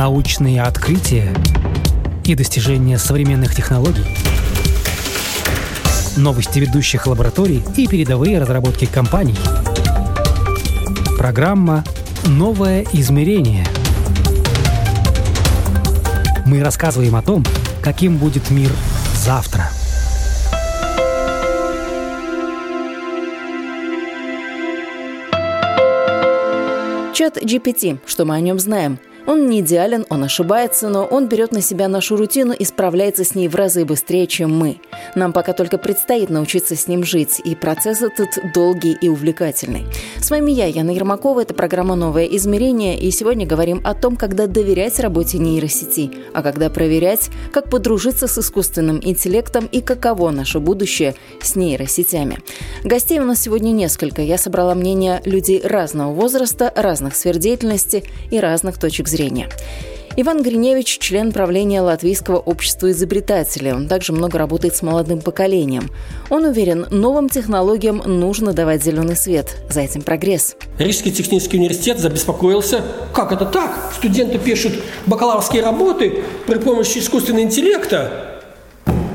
научные открытия и достижения современных технологий, новости ведущих лабораторий и передовые разработки компаний. Программа «Новое измерение». Мы рассказываем о том, каким будет мир завтра – Чат GPT. Что мы о нем знаем? Он не идеален, он ошибается, но он берет на себя нашу рутину и справляется с ней в разы быстрее, чем мы. Нам пока только предстоит научиться с ним жить, и процесс этот долгий и увлекательный. С вами я, Яна Ермакова, это программа «Новое измерение», и сегодня говорим о том, когда доверять работе нейросети, а когда проверять, как подружиться с искусственным интеллектом и каково наше будущее с нейросетями. Гостей у нас сегодня несколько. Я собрала мнение людей разного возраста, разных сфер деятельности и разных точек зрения. Иван Гриневич – член правления Латвийского общества изобретателей. Он также много работает с молодым поколением. Он уверен, новым технологиям нужно давать зеленый свет. За этим прогресс. Рижский технический университет забеспокоился. Как это так? Студенты пишут бакалаврские работы при помощи искусственного интеллекта.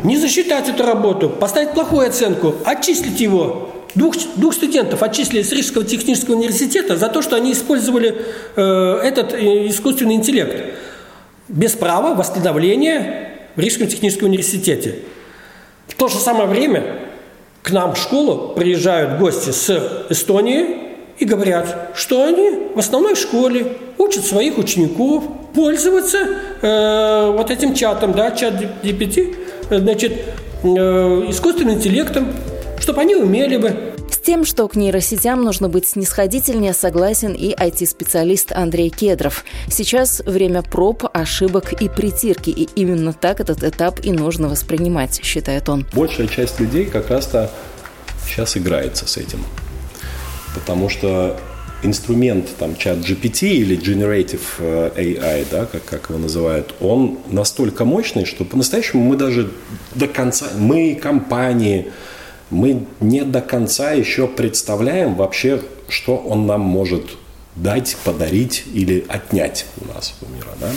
Не засчитать эту работу, поставить плохую оценку, отчислить его. Двух, двух студентов отчислили с Рижского технического университета за то, что они использовали э, этот э, искусственный интеллект без права восстановления в Рижском техническом университете. В то же самое время к нам в школу приезжают гости с Эстонии и говорят, что они в основной школе учат своих учеников пользоваться э, вот этим чатом, да, чат GPT, значит, э, искусственным интеллектом, чтобы они умели бы с тем, что к нейросетям нужно быть снисходительнее, согласен и IT-специалист Андрей Кедров. Сейчас время проб, ошибок и притирки, и именно так этот этап и нужно воспринимать, считает он. Большая часть людей как раз-то сейчас играется с этим. Потому что инструмент, там, чат GPT или Generative э, AI, да, как, как его называют, он настолько мощный, что по-настоящему мы даже до конца, мы, компании, мы не до конца еще представляем вообще, что он нам может дать, подарить или отнять у нас у мира. Да?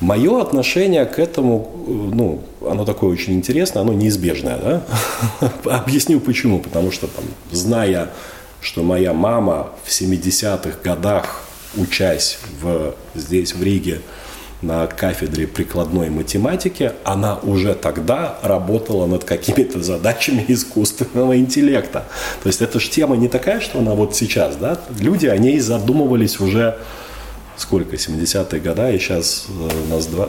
Мое отношение к этому, ну, оно такое очень интересное, оно неизбежное. Да? Объясню почему. Потому что, там, зная, что моя мама в 70-х годах, учась в, здесь, в Риге, на кафедре прикладной математики, она уже тогда работала над какими-то задачами искусственного интеллекта. То есть это же тема не такая, что она вот сейчас, да? Люди о ней задумывались уже сколько, 70-е годы, и сейчас э, у нас два,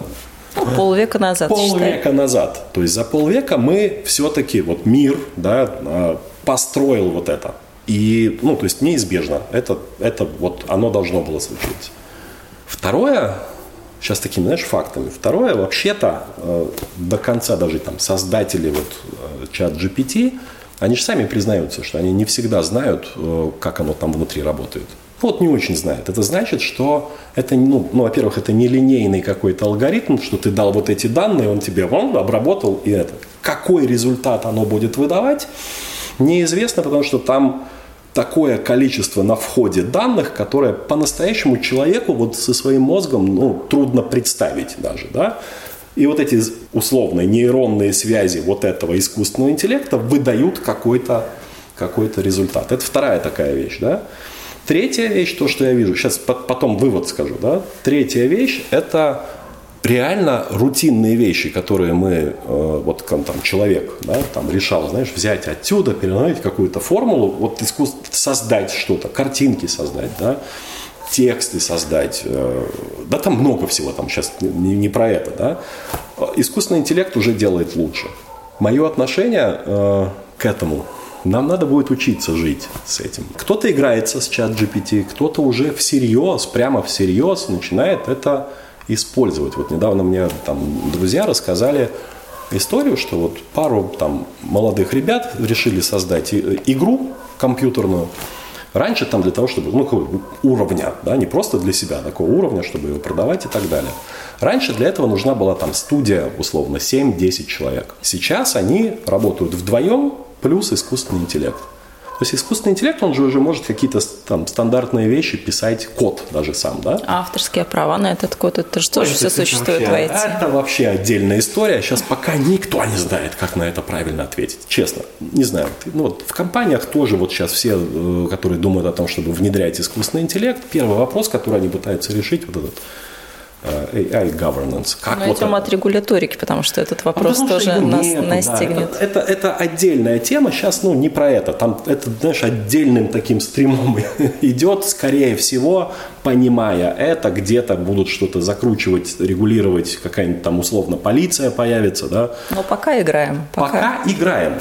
ну, полвека назад. Полвека считай. назад. То есть за полвека мы все-таки, вот мир, да, э, построил вот это. И, ну, то есть неизбежно. Это, это вот оно должно было случиться. Второе, сейчас такими, знаешь, фактами. Второе, вообще-то, э, до конца даже там создатели вот э, чат GPT, они же сами признаются, что они не всегда знают, э, как оно там внутри работает. Вот не очень знают. Это значит, что это, ну, ну во-первых, это не линейный какой-то алгоритм, что ты дал вот эти данные, он тебе вон обработал, и это. Какой результат оно будет выдавать, неизвестно, потому что там такое количество на входе данных, которое по-настоящему человеку вот со своим мозгом ну, трудно представить даже. Да? И вот эти условные нейронные связи вот этого искусственного интеллекта выдают какой-то какой результат. Это вторая такая вещь. Да? Третья вещь, то, что я вижу, сейчас потом вывод скажу. Да? Третья вещь – это реально рутинные вещи, которые мы, э, вот там, человек, да, там решал, знаешь, взять отсюда, переновить какую-то формулу, вот искусство создать что-то, картинки создать, да, тексты создать, э, да, там много всего, там сейчас не, не про это, да. Искусственный интеллект уже делает лучше. Мое отношение э, к этому нам надо будет учиться жить с этим. Кто-то играется с чат GPT, кто-то уже всерьез, прямо всерьез начинает это использовать. Вот недавно мне там друзья рассказали историю, что вот пару там молодых ребят решили создать игру компьютерную. Раньше там для того, чтобы, ну, уровня, да, не просто для себя, такого уровня, чтобы его продавать и так далее. Раньше для этого нужна была там студия, условно, 7-10 человек. Сейчас они работают вдвоем плюс искусственный интеллект. То есть искусственный интеллект, он же уже может какие-то там стандартные вещи писать, код даже сам, да? А авторские права на этот код, это же тоже все существует вообще, в IT. Это вообще отдельная история. Сейчас пока никто не знает, как на это правильно ответить. Честно, не знаю. Ну, вот в компаниях тоже вот сейчас все, э, которые думают о том, чтобы внедрять искусственный интеллект, первый вопрос, который они пытаются решить, вот этот AI governance. Как Мы вот идем от регуляторики, потому что этот вопрос а тоже нас нету, настигнет. Да. Это, это, это отдельная тема, сейчас ну, не про это. Там это, знаешь, отдельным таким стримом идет, скорее всего, понимая это, где-то будут что-то закручивать, регулировать, какая-нибудь там условно полиция появится. Да? Но пока играем. Пока, пока играем.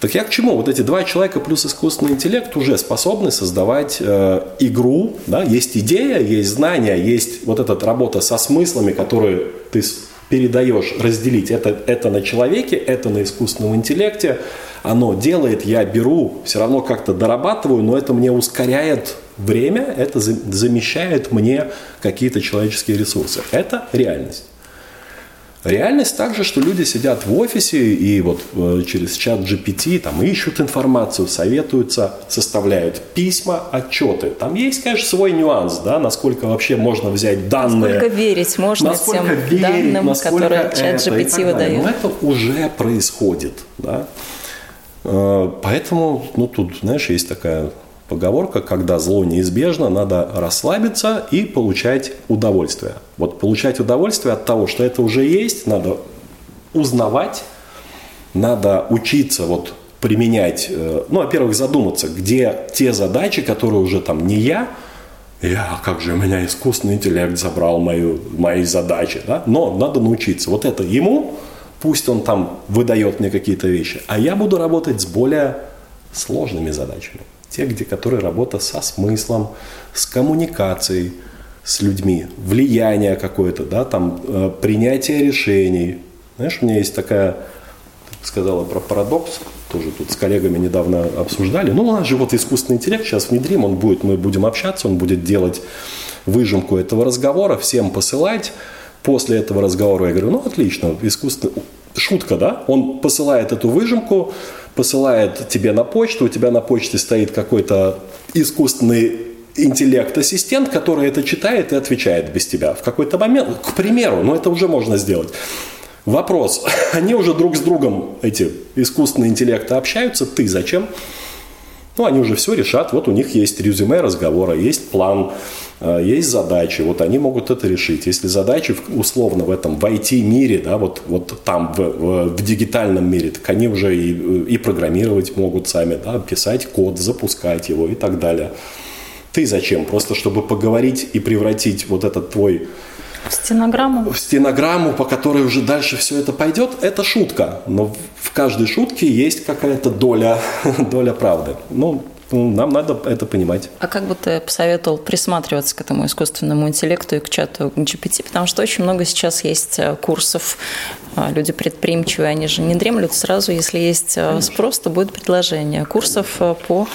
Так я к чему? Вот эти два человека плюс искусственный интеллект уже способны создавать э, игру. Да? Есть идея, есть знания, есть вот эта работа со смыслами, которые ты передаешь, разделить. Это, это на человеке, это на искусственном интеллекте. Оно делает, я беру, все равно как-то дорабатываю, но это мне ускоряет время, это замещает мне какие-то человеческие ресурсы. Это реальность. Реальность также, что люди сидят в офисе и вот э, через чат GPT там ищут информацию, советуются, составляют письма, отчеты. Там есть, конечно, свой нюанс, да, насколько вообще можно взять данные. Насколько верить можно насколько тем верить, данным, которые чат GPT выдает. Но это уже происходит, да. Э, поэтому, ну, тут, знаешь, есть такая поговорка, когда зло неизбежно, надо расслабиться и получать удовольствие. Вот получать удовольствие от того, что это уже есть, надо узнавать, надо учиться вот применять, э, ну, во-первых, задуматься, где те задачи, которые уже там не я, я, как же у меня искусственный интеллект забрал мою, мои задачи, да? но надо научиться. Вот это ему, пусть он там выдает мне какие-то вещи, а я буду работать с более сложными задачами те, где, которые работа со смыслом, с коммуникацией с людьми, влияние какое-то, да, там, э, принятие решений. Знаешь, у меня есть такая, ты сказала про парадокс, тоже тут с коллегами недавно обсуждали. Ну, у нас же вот искусственный интеллект сейчас внедрим, он будет, мы будем общаться, он будет делать выжимку этого разговора, всем посылать. После этого разговора я говорю, ну, отлично, искусственный, шутка, да, он посылает эту выжимку, посылает тебе на почту, у тебя на почте стоит какой-то искусственный интеллект-ассистент, который это читает и отвечает без тебя. В какой-то момент, к примеру, но это уже можно сделать. Вопрос. Они уже друг с другом, эти искусственные интеллекты, общаются. Ты зачем? Ну, они уже все решат. Вот у них есть резюме разговора, есть план, есть задачи. Вот они могут это решить. Если задачи условно в этом, в IT-мире, да, вот, вот там, в, в, в дигитальном мире, так они уже и, и программировать могут сами, да, писать код, запускать его и так далее. Ты зачем? Просто чтобы поговорить и превратить вот этот твой в стенограмму? В стенограмму, по которой уже дальше все это пойдет, это шутка. Но в каждой шутке есть какая-то доля, доля правды. Ну, нам надо это понимать. А как бы ты посоветовал присматриваться к этому искусственному интеллекту и к чату GPT? Потому что очень много сейчас есть э, курсов. А, люди предприимчивые, они же не дремлют сразу. Если есть э, Конечно. спрос, то будет предложение. Курсов э, по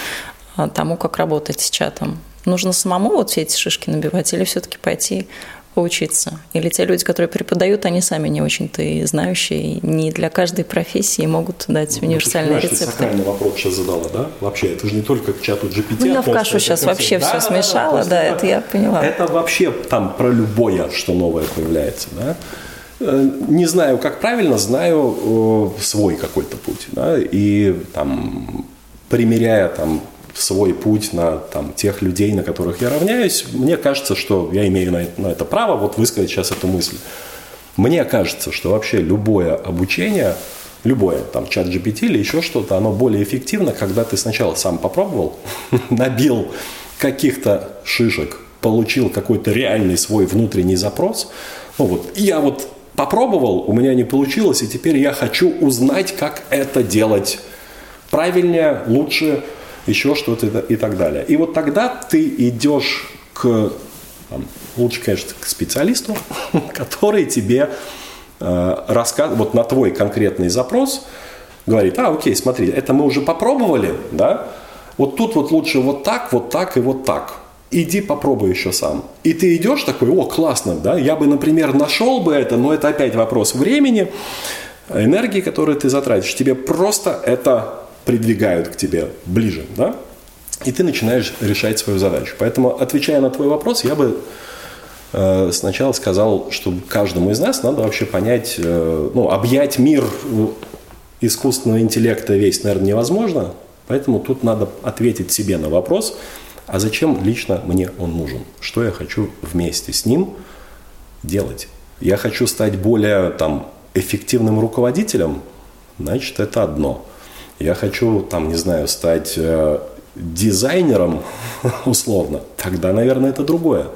тому, как работать с чатом. Нужно самому вот все эти шишки набивать или все-таки пойти поучиться. Или те люди, которые преподают, они сами не очень-то и знающие, и не для каждой профессии могут дать ну, универсальные ты рецепты. Ты сакральный вопрос сейчас задала, да? Вообще, это же не только к чату GPT. Ну, я в кашу сейчас вообще да, все да, смешала, да, да, это я поняла. Это вообще там про любое, что новое появляется, да? Э, не знаю, как правильно, знаю свой какой-то путь, да, и там примеряя там свой путь на там, тех людей, на которых я равняюсь, мне кажется, что я имею на это, на это право вот высказать сейчас эту мысль. Мне кажется, что вообще любое обучение, любое, там, чат GPT или еще что-то, оно более эффективно, когда ты сначала сам попробовал, набил каких-то шишек, получил какой-то реальный свой внутренний запрос. Ну вот, я вот попробовал, у меня не получилось, и теперь я хочу узнать, как это делать правильнее, лучше, еще что-то и так далее. И вот тогда ты идешь к, там, лучше, конечно, к специалисту, который тебе э, рассказывает, вот на твой конкретный запрос, говорит, а, окей, смотри, это мы уже попробовали, да, вот тут вот лучше вот так, вот так и вот так. Иди попробуй еще сам. И ты идешь такой, о, классно, да, я бы, например, нашел бы это, но это опять вопрос времени, энергии, которую ты затратишь. Тебе просто это придвигают к тебе ближе, да? И ты начинаешь решать свою задачу. Поэтому, отвечая на твой вопрос, я бы э, сначала сказал, что каждому из нас надо вообще понять, э, ну, объять мир искусственного интеллекта весь, наверное, невозможно. Поэтому тут надо ответить себе на вопрос, а зачем лично мне он нужен? Что я хочу вместе с ним делать? Я хочу стать более там, эффективным руководителем, значит, это одно. Я хочу, там, не знаю, стать э, дизайнером, условно, тогда, наверное, это другое.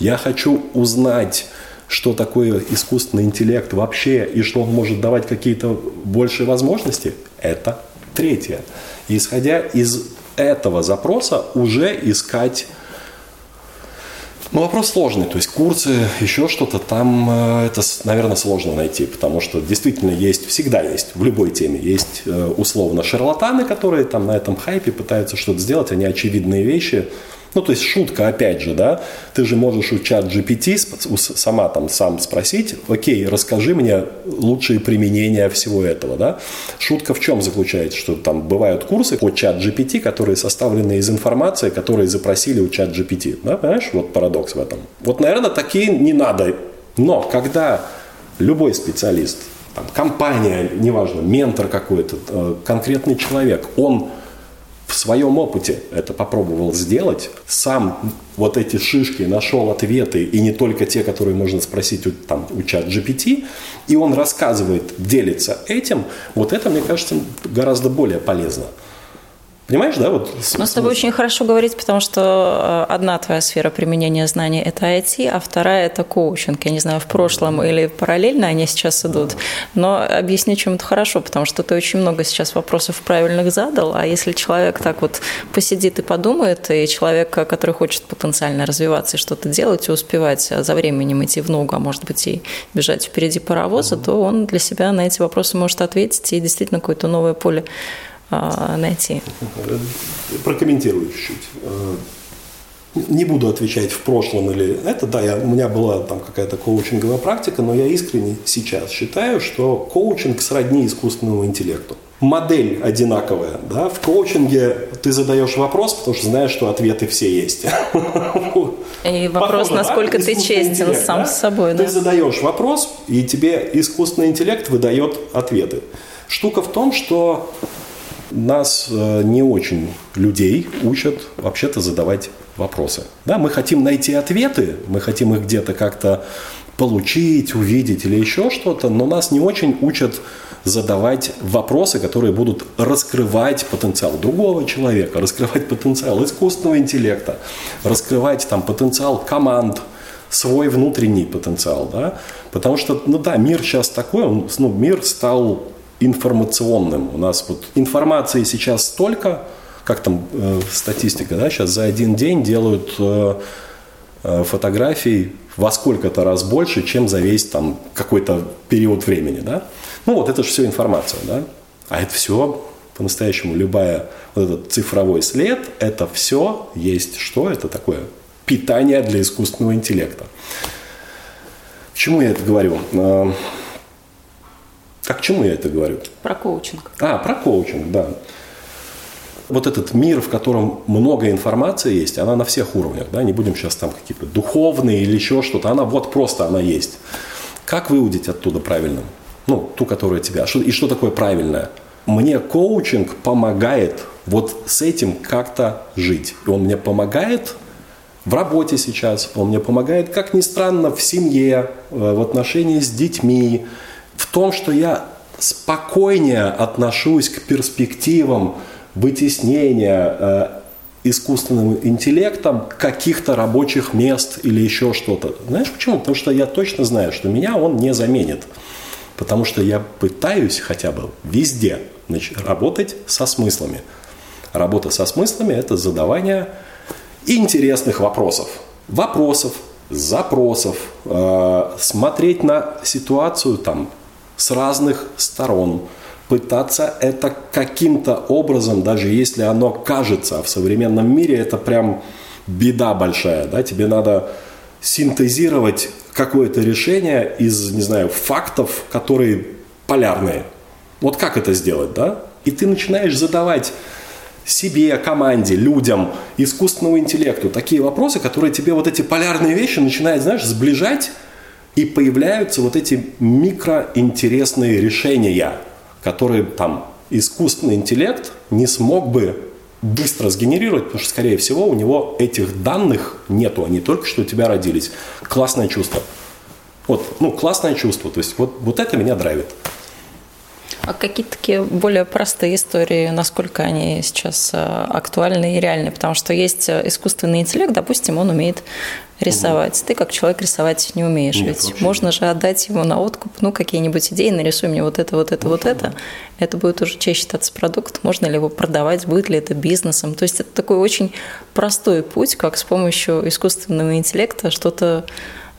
Я хочу узнать, что такое искусственный интеллект вообще и что он может давать какие-то большие возможности, это третье. Исходя из этого запроса уже искать ну, вопрос сложный. То есть курсы, еще что-то, там э, это, наверное, сложно найти, потому что действительно есть, всегда есть, в любой теме есть э, условно шарлатаны, которые там на этом хайпе пытаются что-то сделать, они очевидные вещи, ну, то есть шутка, опять же, да, ты же можешь у чат GPT сама там сам спросить, окей, расскажи мне лучшие применения всего этого, да. Шутка в чем заключается, что там бывают курсы по чат GPT, которые составлены из информации, которые запросили у чат GPT, да, понимаешь, вот парадокс в этом. Вот, наверное, такие не надо, но когда любой специалист, там, компания, неважно, ментор какой-то, э, конкретный человек, он в своем опыте это попробовал сделать, сам вот эти шишки нашел ответы, и не только те, которые можно спросить у, там, у чат GPT, и он рассказывает, делится этим, вот это, мне кажется, гораздо более полезно. Понимаешь, да? Вот Но с тобой очень хорошо говорить, потому что э, одна твоя сфера применения знаний – это IT, а вторая – это коучинг. Я не знаю, в прошлом или параллельно они сейчас идут. Но объясни, чем это хорошо, потому что ты очень много сейчас вопросов правильных задал, а если человек так вот посидит и подумает, и человек, который хочет потенциально развиваться и что-то делать, и успевать за временем идти в ногу, а может быть и бежать впереди паровоза, то он для себя на эти вопросы может ответить и действительно какое-то новое поле а, найти? Прокомментирую чуть-чуть. Э, не буду отвечать в прошлом или это, да, я, у меня была там какая-то коучинговая практика, но я искренне сейчас считаю, что коучинг сродни искусственному интеллекту. Модель одинаковая, да, в коучинге ты задаешь вопрос, потому что знаешь, что ответы все есть. И вопрос, Похоже, насколько да? ты честен сам да? с собой. Ты задаешь вопрос, и тебе искусственный интеллект выдает ответы. Штука в том, что нас э, не очень людей учат вообще-то задавать вопросы. Да, мы хотим найти ответы, мы хотим их где-то как-то получить, увидеть или еще что-то, но нас не очень учат задавать вопросы, которые будут раскрывать потенциал другого человека, раскрывать потенциал искусственного интеллекта, раскрывать там потенциал команд, свой внутренний потенциал, да, потому что, ну да, мир сейчас такой, он, ну, мир стал информационным. У нас вот информации сейчас столько, как там э, статистика, да, сейчас за один день делают э, э, фотографий во сколько-то раз больше, чем за весь там какой-то период времени, да. Ну вот это же все информация, да. А это все по-настоящему любая вот этот цифровой след, это все есть что? Это такое питание для искусственного интеллекта. К чему я это говорю? А к чему я это говорю? Про коучинг. А, про коучинг, да. Вот этот мир, в котором много информации есть, она на всех уровнях, да, не будем сейчас там какие-то духовные или еще что-то, она вот просто она есть. Как выудить оттуда правильно? Ну, ту, которая тебя. И что такое правильное? Мне коучинг помогает вот с этим как-то жить. И он мне помогает в работе сейчас, он мне помогает, как ни странно, в семье, э, в отношении с детьми, в том, что я спокойнее отношусь к перспективам вытеснения э, искусственным интеллектом каких-то рабочих мест или еще что-то. Знаешь почему? Потому что я точно знаю, что меня он не заменит. Потому что я пытаюсь хотя бы везде значит, работать со смыслами. Работа со смыслами – это задавание интересных вопросов. Вопросов, запросов, э, смотреть на ситуацию там с разных сторон, пытаться это каким-то образом, даже если оно кажется, в современном мире это прям беда большая, да, тебе надо синтезировать какое-то решение из, не знаю, фактов, которые полярные. Вот как это сделать, да? И ты начинаешь задавать себе, команде, людям, искусственному интеллекту такие вопросы, которые тебе вот эти полярные вещи начинают, знаешь, сближать, и появляются вот эти микроинтересные решения, которые там искусственный интеллект не смог бы быстро сгенерировать, потому что, скорее всего, у него этих данных нету, они только что у тебя родились. Классное чувство. Вот, ну, классное чувство. То есть вот, вот это меня драйвит. А какие такие более простые истории, насколько они сейчас э, актуальны и реальны? Потому что есть э, искусственный интеллект, допустим, он умеет рисовать. Угу. Ты как человек рисовать не умеешь. Нет, Ведь можно же отдать ему на откуп, ну, какие-нибудь идеи, нарисуй мне вот это, вот это, вот это. Это будет уже чаще считаться продукт. Можно ли его продавать, будет ли это бизнесом? То есть это такой очень простой путь, как с помощью искусственного интеллекта что-то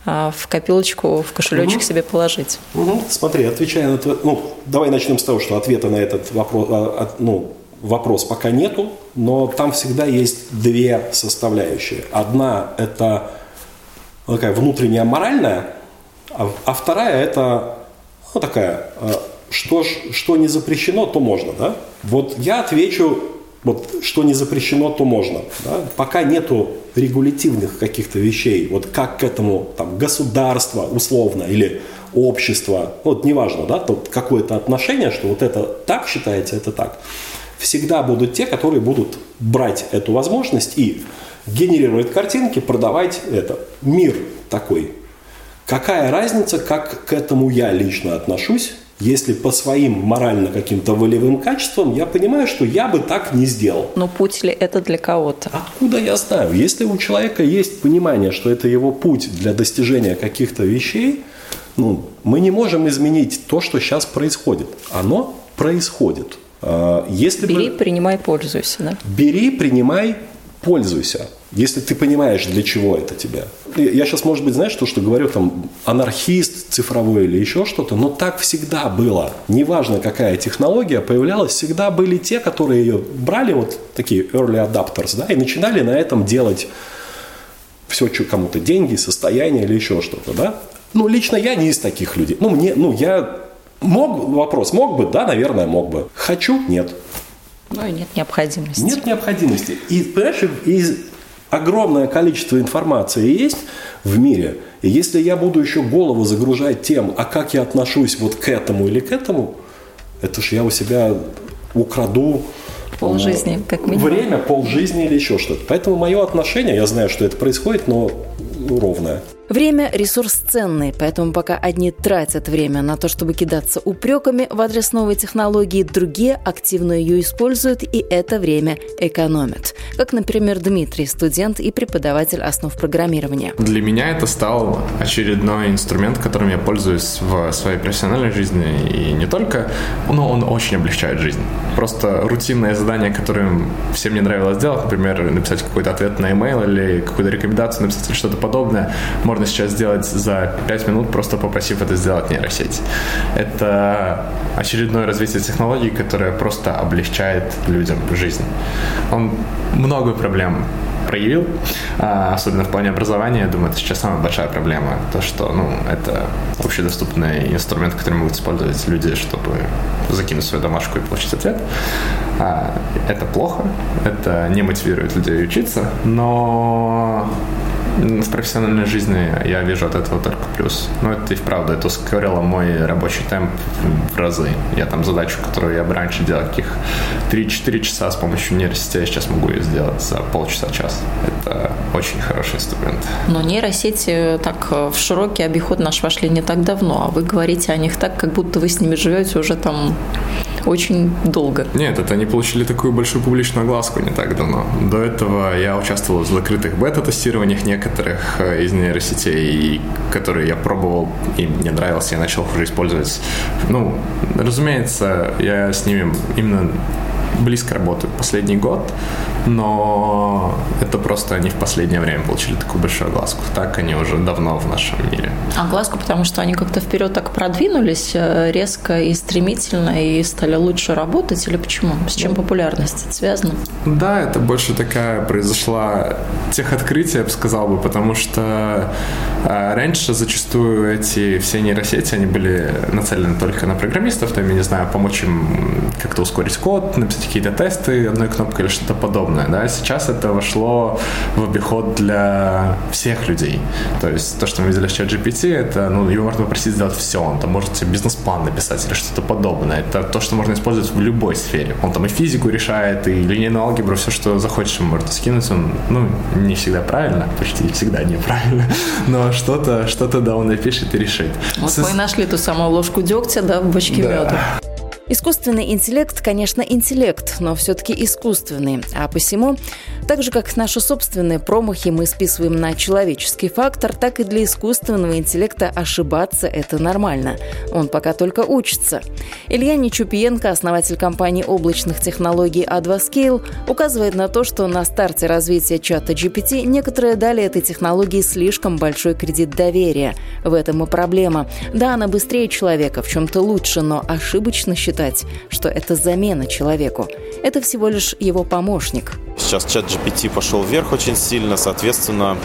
в копилочку, в кошелечек угу. себе положить. Угу. Смотри, отвечая на твой... Ну, давай начнем с того, что ответа на этот вопрос, а, ну, вопрос пока нету, но там всегда есть две составляющие. Одна – это такая внутренняя моральная, а, а вторая это ну, такая, а, что, что не запрещено, то можно. Да? Вот я отвечу, вот, что не запрещено, то можно. Да? Пока нету регулятивных каких-то вещей, вот как к этому там, государство условно или общество, вот неважно, да, то какое-то отношение, что вот это так считается, это так. Всегда будут те, которые будут брать эту возможность и генерировать картинки, продавать это. Мир такой. Какая разница, как к этому я лично отношусь, если по своим морально каким-то волевым качествам я понимаю, что я бы так не сделал. Но путь ли это для кого-то? Откуда я знаю? Если у человека есть понимание, что это его путь для достижения каких-то вещей, ну, мы не можем изменить то, что сейчас происходит. Оно происходит. А, если Бери, бы... принимай, пользуйся. Да? Бери, принимай, пользуйся, если ты понимаешь, для чего это тебе. Я сейчас, может быть, знаешь, то, что говорю, там, анархист цифровой или еще что-то, но так всегда было. Неважно, какая технология появлялась, всегда были те, которые ее брали, вот такие early adapters, да, и начинали на этом делать все, что кому-то деньги, состояние или еще что-то, да. Ну, лично я не из таких людей. Ну, мне, ну, я мог, вопрос, мог бы, да, наверное, мог бы. Хочу, нет. Ну и нет необходимости. Нет необходимости. И, понимаешь, из огромное количество информации есть в мире. И если я буду еще голову загружать тем, а как я отношусь вот к этому или к этому, это ж я у себя украду Пол жизни, как минимум. Время, пол жизни или еще что-то. Поэтому мое отношение, я знаю, что это происходит, но ровное. Время – ресурс ценный, поэтому пока одни тратят время на то, чтобы кидаться упреками в адрес новой технологии, другие активно ее используют и это время экономят. Как, например, Дмитрий, студент и преподаватель основ программирования. Для меня это стал очередной инструмент, которым я пользуюсь в своей профессиональной жизни и не только, но он очень облегчает жизнь. Просто рутинное задание, которое всем не нравилось делать, например, написать какой-то ответ на email или какую-то рекомендацию написать или что-то подобное, можно сейчас сделать за 5 минут, просто попросив это сделать нейросеть. Это очередное развитие технологий, которое просто облегчает людям жизнь. Он много проблем проявил, а, особенно в плане образования. Я думаю, это сейчас самая большая проблема. То, что ну, это общедоступный инструмент, который могут использовать люди, чтобы закинуть свою домашку и получить ответ. А, это плохо, это не мотивирует людей учиться, но в профессиональной жизни я вижу от этого только плюс. Но это и вправду, это ускорило мой рабочий темп в разы. Я там задачу, которую я бы раньше делал каких 3-4 часа с помощью нейросети, я сейчас могу ее сделать за полчаса-час. Это очень хороший инструмент. Но нейросети так в широкий обиход наш вошли не так давно, а вы говорите о них так, как будто вы с ними живете уже там очень долго. Нет, это они получили такую большую публичную огласку не так давно. До этого я участвовал в закрытых бета-тестированиях некоторых э, из нейросетей, которые я пробовал, и мне нравилось, я начал уже использовать. Ну, разумеется, я с ними именно близко работаю последний год, но это просто они в последнее время получили такую большую глазку. Так они уже давно в нашем мире. А глазку, потому что они как-то вперед так продвинулись э, резко и стремительно и стали лучше работать или почему? С чем популярность связана? Да, это больше такая произошла тех открытий, я бы сказал бы, потому что э, раньше зачастую эти все нейросети, они были нацелены только на программистов, там, я не знаю, помочь им как-то ускорить код, написать какие-то тесты одной кнопкой или что-то подобное, да, сейчас это вошло в обиход для всех людей, то есть то, что мы видели в чат GPT, это, ну, его можно попросить сделать все, он там может себе бизнес-план написать или что-то подобное, это то, что можно использовать в любой сфере, он там и физику решает, и линейную алгебру, все, что захочешь, можно скинуть, он, ну, не всегда правильно, почти всегда неправильно, но что-то, что-то, да, он напишет и решит. Вот мы нашли ту самую ложку дегтя, да, в бочке да. меда. Искусственный интеллект, конечно, интеллект, но все-таки искусственный. А посему, так же как наши собственные промахи мы списываем на человеческий фактор, так и для искусственного интеллекта ошибаться – это нормально. Он пока только учится. Илья Нечупиенко, основатель компании облачных технологий A2 Scale, указывает на то, что на старте развития чата GPT некоторые дали этой технологии слишком большой кредит доверия. В этом и проблема. Да, она быстрее человека, в чем-то лучше, но ошибочно считает считать, что это замена человеку. Это всего лишь его помощник. Сейчас чат GPT пошел вверх очень сильно, соответственно,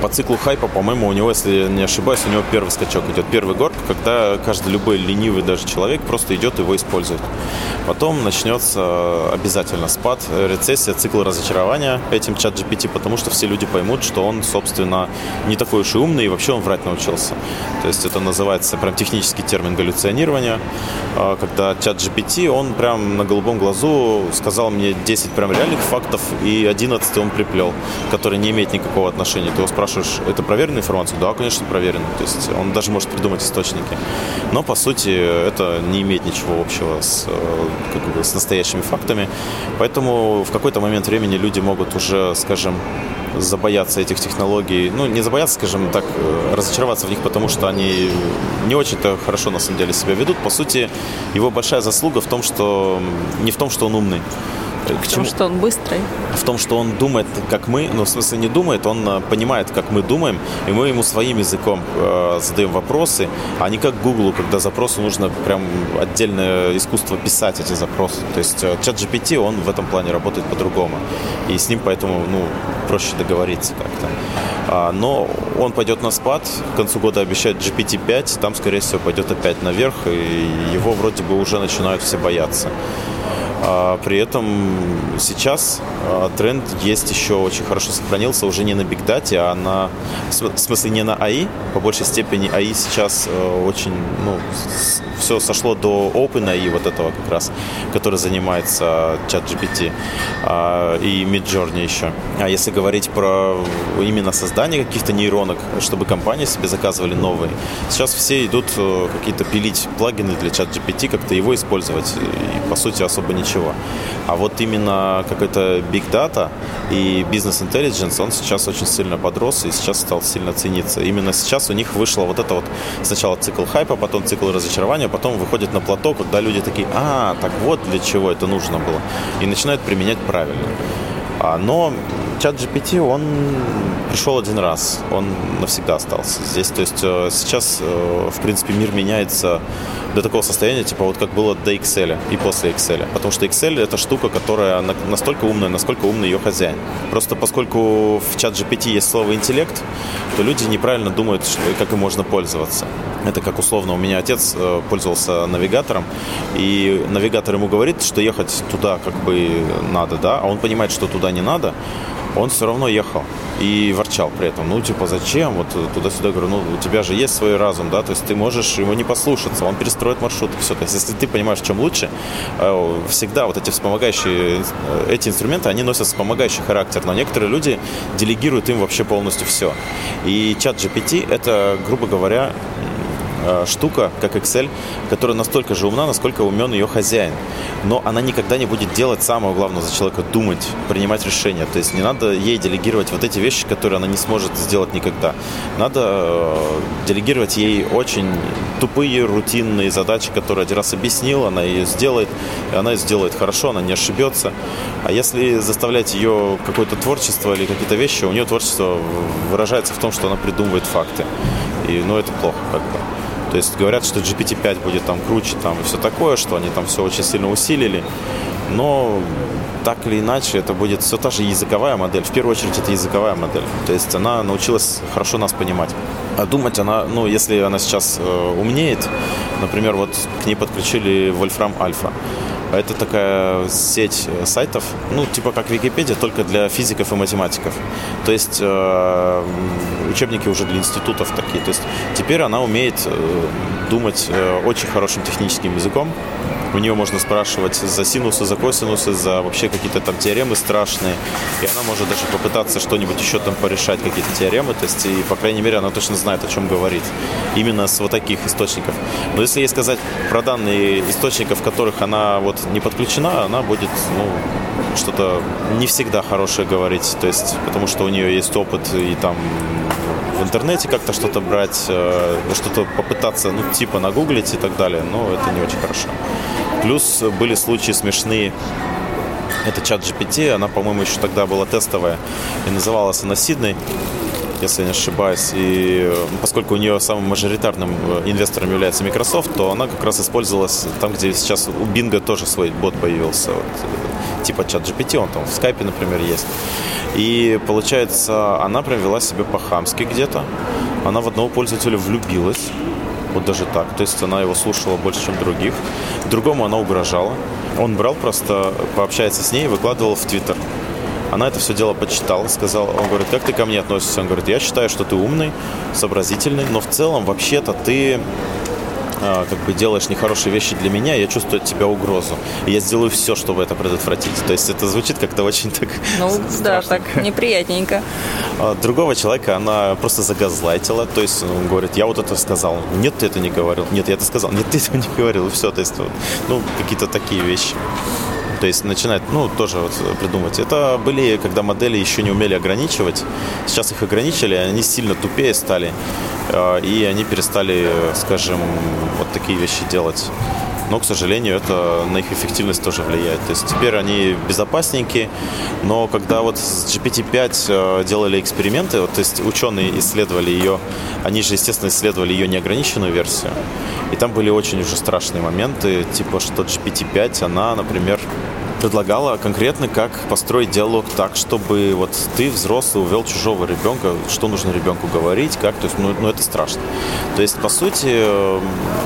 по циклу хайпа, по-моему, у него, если не ошибаюсь, у него первый скачок идет. Первый горк, когда каждый любой ленивый даже человек просто идет его использует. Потом начнется обязательно спад, рецессия, цикл разочарования этим чат GPT, потому что все люди поймут, что он, собственно, не такой уж и умный, и вообще он врать научился. То есть это называется прям технический термин галлюционирования, а, когда чат GPT, он прям на голубом глазу сказал мне 10 прям реальных фактов, и 11 он приплел, который не имеет никакого отношения. Ты его спрашиваешь, это проверенная информация? Да, конечно, проверено. То есть он даже может придумать источники. Но, по сути, это не имеет ничего общего с, э, как бы, с настоящими фактами. Поэтому в какой-то момент времени люди могут уже, скажем, забояться этих технологий, ну, не забояться, скажем так, э, разочароваться в них, потому что они не очень-то хорошо, на самом деле, себя ведут. По сути, его большая заслуга в том, что не в том, что он умный, к чему? что он быстрый. В том, что он думает, как мы, ну, в смысле, не думает, он э, понимает, как мы думаем, и мы ему своим языком э, задаем вопросы, а не как Google, когда запросу нужно прям отдельное искусство писать эти запросы. То есть э, чат GPT, он в этом плане работает по-другому. И с ним поэтому, ну, проще договориться как-то. А, но он пойдет на спад, к концу года обещает GPT-5, там, скорее всего, пойдет опять наверх, и его вроде бы уже начинают все бояться. А при этом сейчас а, тренд есть еще очень хорошо сохранился уже не на бигдате, а на, в смысле не на АИ, по большей степени АИ сейчас э, очень, ну, все сошло до OpenAI вот этого как раз, который занимается чат GPT а, и Midjourney еще. А если говорить про именно создание каких-то нейронок, чтобы компании себе заказывали новые, сейчас все идут э, какие-то пилить плагины для чат GPT, как-то его использовать, и по сути особо ничего ничего. А вот именно какой-то big data и business intelligence, он сейчас очень сильно подрос и сейчас стал сильно цениться. Именно сейчас у них вышло вот это вот сначала цикл хайпа, потом цикл разочарования, потом выходит на плато, когда люди такие, а, так вот для чего это нужно было. И начинают применять правильно. А, но чат GPT, он пришел один раз, он навсегда остался здесь. То есть э, сейчас, э, в принципе, мир меняется до такого состояния, типа вот как было до Excel и после Excel. Потому что Excel это штука, которая настолько умная, насколько умный ее хозяин. Просто поскольку в чат GPT есть слово интеллект, то люди неправильно думают, как им можно пользоваться. Это как условно, у меня отец э, пользовался навигатором, и навигатор ему говорит, что ехать туда как бы надо, да, а он понимает, что туда не надо, он все равно ехал и ворчал при этом. Ну, типа, зачем? Вот туда-сюда говорю, ну, у тебя же есть свой разум, да, то есть ты можешь его не послушаться, он перестроит маршрут все. То есть, если ты понимаешь, чем лучше, э, всегда вот эти вспомогающие, э, эти инструменты, они носят вспомогающий характер, но некоторые люди делегируют им вообще полностью все. И чат GPT это, грубо говоря, э, штука, как Excel, которая настолько же умна, насколько умен ее хозяин. Но она никогда не будет делать самое главное за человека – думать, принимать решения. То есть не надо ей делегировать вот эти вещи, которые она не сможет сделать никогда. Надо э, делегировать ей очень тупые, рутинные задачи, которые один раз объяснил, она ее сделает, и она ее сделает хорошо, она не ошибется. А если заставлять ее какое-то творчество или какие-то вещи, у нее творчество выражается в том, что она придумывает факты. И, ну, это плохо как бы. То есть говорят, что GPT-5 будет там круче там и все такое, что они там все очень сильно усилили. Но так или иначе, это будет все та же языковая модель. В первую очередь, это языковая модель. То есть она научилась хорошо нас понимать. А думать она, ну, если она сейчас э, умнеет, например, вот к ней подключили Wolfram Alpha. Это такая сеть э, сайтов, ну, типа как Википедия, только для физиков и математиков. То есть э, учебники уже для институтов такие. То есть теперь она умеет э, думать э, очень хорошим техническим языком. У нее можно спрашивать за синусы, за косинусы, за вообще какие-то там теоремы страшные. И она может даже попытаться что-нибудь еще там порешать, какие-то теоремы. То есть, и, по крайней мере, она точно знает, о чем говорит. Именно с вот таких источников. Но если ей сказать про данные источников, которых она вот не подключена, она будет, ну, что-то не всегда хорошее говорить. То есть, потому что у нее есть опыт и там в интернете как-то что-то брать, э, что-то попытаться, ну, типа нагуглить и так далее, но это не очень хорошо. Плюс были случаи смешные. Это чат GPT, она, по-моему, еще тогда была тестовая и называлась она Сидней если не ошибаюсь. И поскольку у нее самым мажоритарным э, инвестором является Microsoft, то она как раз использовалась там, где сейчас у Bing тоже свой бот появился. Вот, э, типа чат GPT, он там в скайпе, например, есть. И получается, она прям вела себя по-хамски где-то. Она в одного пользователя влюбилась. Вот даже так. То есть она его слушала больше, чем других. Другому она угрожала. Он брал просто, пообщается с ней и выкладывал в Твиттер. Она это все дело почитала, сказала, он говорит, как ты ко мне относишься? Он говорит, я считаю, что ты умный, сообразительный, но в целом вообще-то ты а, как бы делаешь нехорошие вещи для меня, я чувствую от тебя угрозу. И я сделаю все, чтобы это предотвратить. То есть это звучит как-то очень так Ну да, так неприятненько. А другого человека она просто загазлайтила. То есть он говорит, я вот это сказал. Нет, ты это не говорил. Нет, я это сказал. Нет, ты этого не говорил. И все. То есть, ну, какие-то такие вещи. То есть начинать, ну, тоже вот придумать. Это были, когда модели еще не умели ограничивать. Сейчас их ограничили, они сильно тупее стали. А, и они перестали, скажем, вот такие вещи делать. Но, к сожалению, это на их эффективность тоже влияет. То есть теперь они безопасненькие, но когда вот с GPT-5 э, делали эксперименты, вот, то есть ученые исследовали ее, они же, естественно, исследовали ее неограниченную версию, и там были очень уже страшные моменты, типа, что GPT-5, она, например, предлагала конкретно, как построить диалог так, чтобы вот ты, взрослый, увел чужого ребенка, что нужно ребенку говорить, как, то есть, ну, ну это страшно. То есть, по сути,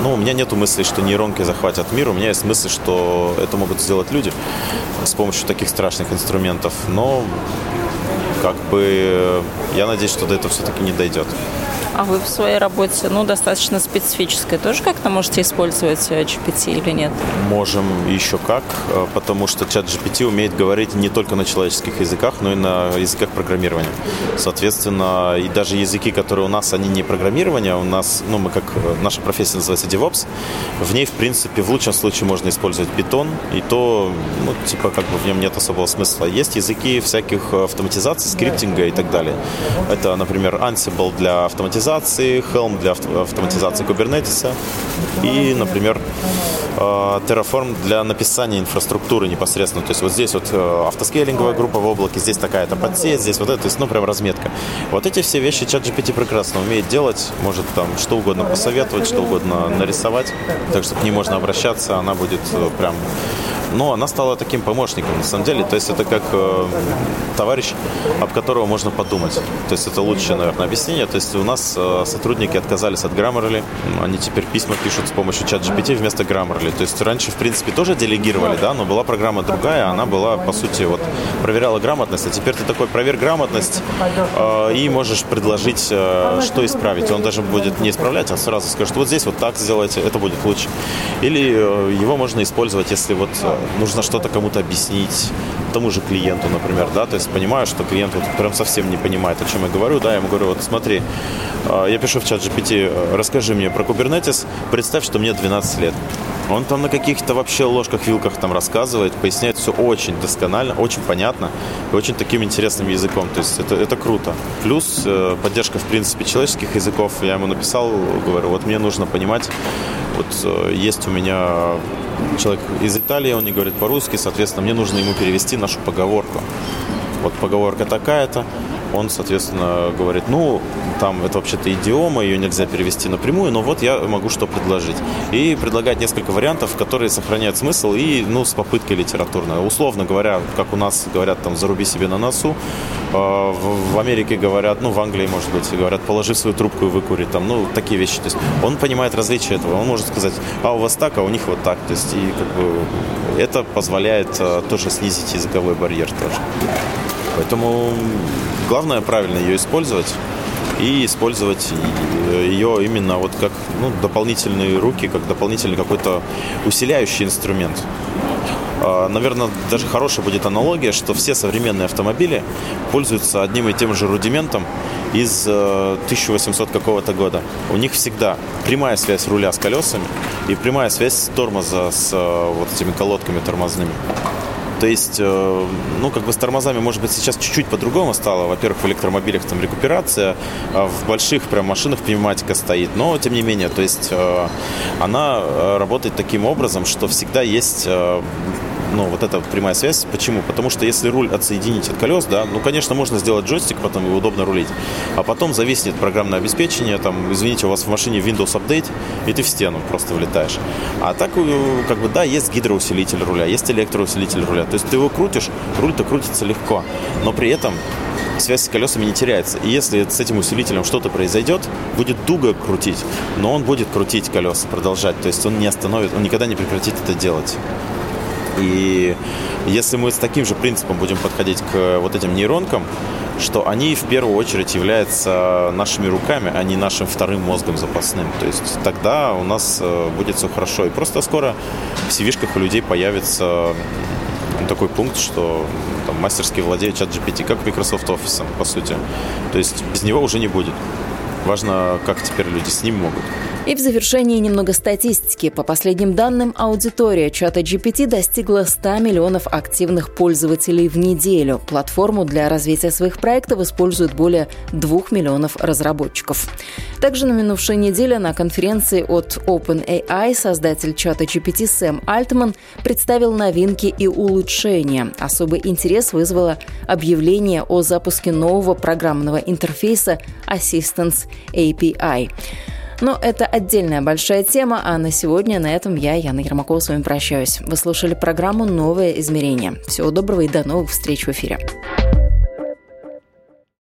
ну, у меня нету мысли, что нейронки захватят мир, у меня есть мысль, что это могут сделать люди с помощью таких страшных инструментов, но как бы я надеюсь, что до этого все-таки не дойдет. А вы в своей работе, ну, достаточно специфической, тоже как-то можете использовать э, GPT или нет? Можем еще как, э, потому что чат GPT умеет говорить не только на человеческих языках, но и на языках программирования. Соответственно, и даже языки, которые у нас, они не программирование, у нас, ну, мы как, э, наша профессия называется DevOps, в ней, в принципе, в лучшем случае можно использовать Python, и то, ну, типа, как бы в нем нет особого смысла. Есть языки всяких автоматизаций, скриптинга и так далее. Это, например, Ansible для автоматизации автоматизации, Helm для автоматизации Kubernetes и, например, э, Terraform для написания инфраструктуры непосредственно. То есть вот здесь вот э, автоскейлинговая группа в облаке, здесь такая-то подсеть, здесь вот это, то есть, ну, прям разметка. Вот эти все вещи ChatGPT прекрасно умеет делать, может там что угодно посоветовать, что угодно нарисовать, так что к ней можно обращаться, она будет э, прям но она стала таким помощником, на самом деле. То есть это как э, товарищ, об которого можно подумать. То есть это лучшее, наверное, объяснение. То есть у нас э, сотрудники отказались от Grammarly. Они теперь письма пишут с помощью чат GPT вместо Grammarly. То есть раньше, в принципе, тоже делегировали, да, но была программа другая. Она была, по сути, вот проверяла грамотность. А теперь ты такой, проверь грамотность э, и можешь предложить, э, что исправить. Он даже будет не исправлять, а сразу скажет, вот здесь вот так сделайте, это будет лучше. Или его можно использовать, если вот нужно что-то кому-то объяснить, тому же клиенту, например, да, то есть понимаю, что клиент вот прям совсем не понимает, о чем я говорю, да, я ему говорю, вот смотри, э, я пишу в чат GPT, расскажи мне про Kubernetes, представь, что мне 12 лет. Он там на каких-то вообще ложках-вилках там рассказывает, поясняет все очень досконально, очень понятно и очень таким интересным языком. То есть это, это круто. Плюс э, поддержка, в принципе, человеческих языков. Я ему написал, говорю, вот мне нужно понимать, вот э, есть у меня человек из Италии, он не говорит по-русски, соответственно, мне нужно ему перевести нашу поговорку. Вот поговорка такая-то, он, соответственно, говорит, ну, там это вообще-то идиома, ее нельзя перевести напрямую, но вот я могу что предложить. И предлагать несколько вариантов, которые сохраняют смысл и, ну, с попыткой литературной. Условно говоря, как у нас говорят, там, заруби себе на носу, э, в Америке говорят, ну, в Англии, может быть, говорят, положи свою трубку и выкури, там, ну, такие вещи. То есть он понимает различия этого, он может сказать, а у вас так, а у них вот так. То есть и как бы это позволяет э, тоже снизить языковой барьер тоже. Поэтому главное правильно ее использовать и использовать ее именно вот как ну, дополнительные руки, как дополнительный какой-то усиляющий инструмент. А, Наверное, даже хорошая будет аналогия, что все современные автомобили пользуются одним и тем же рудиментом из 1800 э, какого-то года. У них всегда прямая связь руля с колесами и прямая связь тормоза с э, вот этими колодками тормозными. То есть, э, ну, как бы с тормозами, может быть, сейчас чуть-чуть по-другому стало. Во-первых, в электромобилях там рекуперация, а в больших прям машинах пневматика стоит. Но, тем не менее, то есть э, она э, работает таким образом, что всегда есть ну, вот эта прямая связь. Почему? Потому что если руль отсоединить от колес, да, ну, конечно, можно сделать джойстик, потом его удобно рулить. А потом зависнет программное обеспечение, там, извините, у вас в машине Windows Update, и ты в стену просто влетаешь. А так, э, как бы, да, есть гидроусилитель руля, есть электроусилитель руля. То есть ты его крутишь, руль-то крутится легко. Но при этом связь с колесами не теряется. И если с этим усилителем что-то произойдет, будет дуга крутить, но он будет крутить колеса, продолжать. То есть он не остановит, он никогда не прекратит это делать. И если мы с таким же принципом будем подходить к вот этим нейронкам, что они в первую очередь являются нашими руками, а не нашим вторым мозгом запасным. То есть тогда у нас э, будет все хорошо. И просто скоро в cv у людей появится такой пункт, что там, мастерски владеет чат GPT, как Microsoft Office, по сути. То есть без него уже не будет. Важно, как теперь люди с ним могут. И в завершении немного статистики. По последним данным, аудитория чата GPT достигла 100 миллионов активных пользователей в неделю. Платформу для развития своих проектов используют более 2 миллионов разработчиков. Также на минувшей неделе на конференции от OpenAI создатель чата GPT Сэм Альтман представил новинки и улучшения. Особый интерес вызвало объявление о запуске нового программного интерфейса Assistance API. Но это отдельная большая тема, а на сегодня на этом я, Яна Ермакова, с вами прощаюсь. Вы слушали программу «Новое измерение». Всего доброго и до новых встреч в эфире.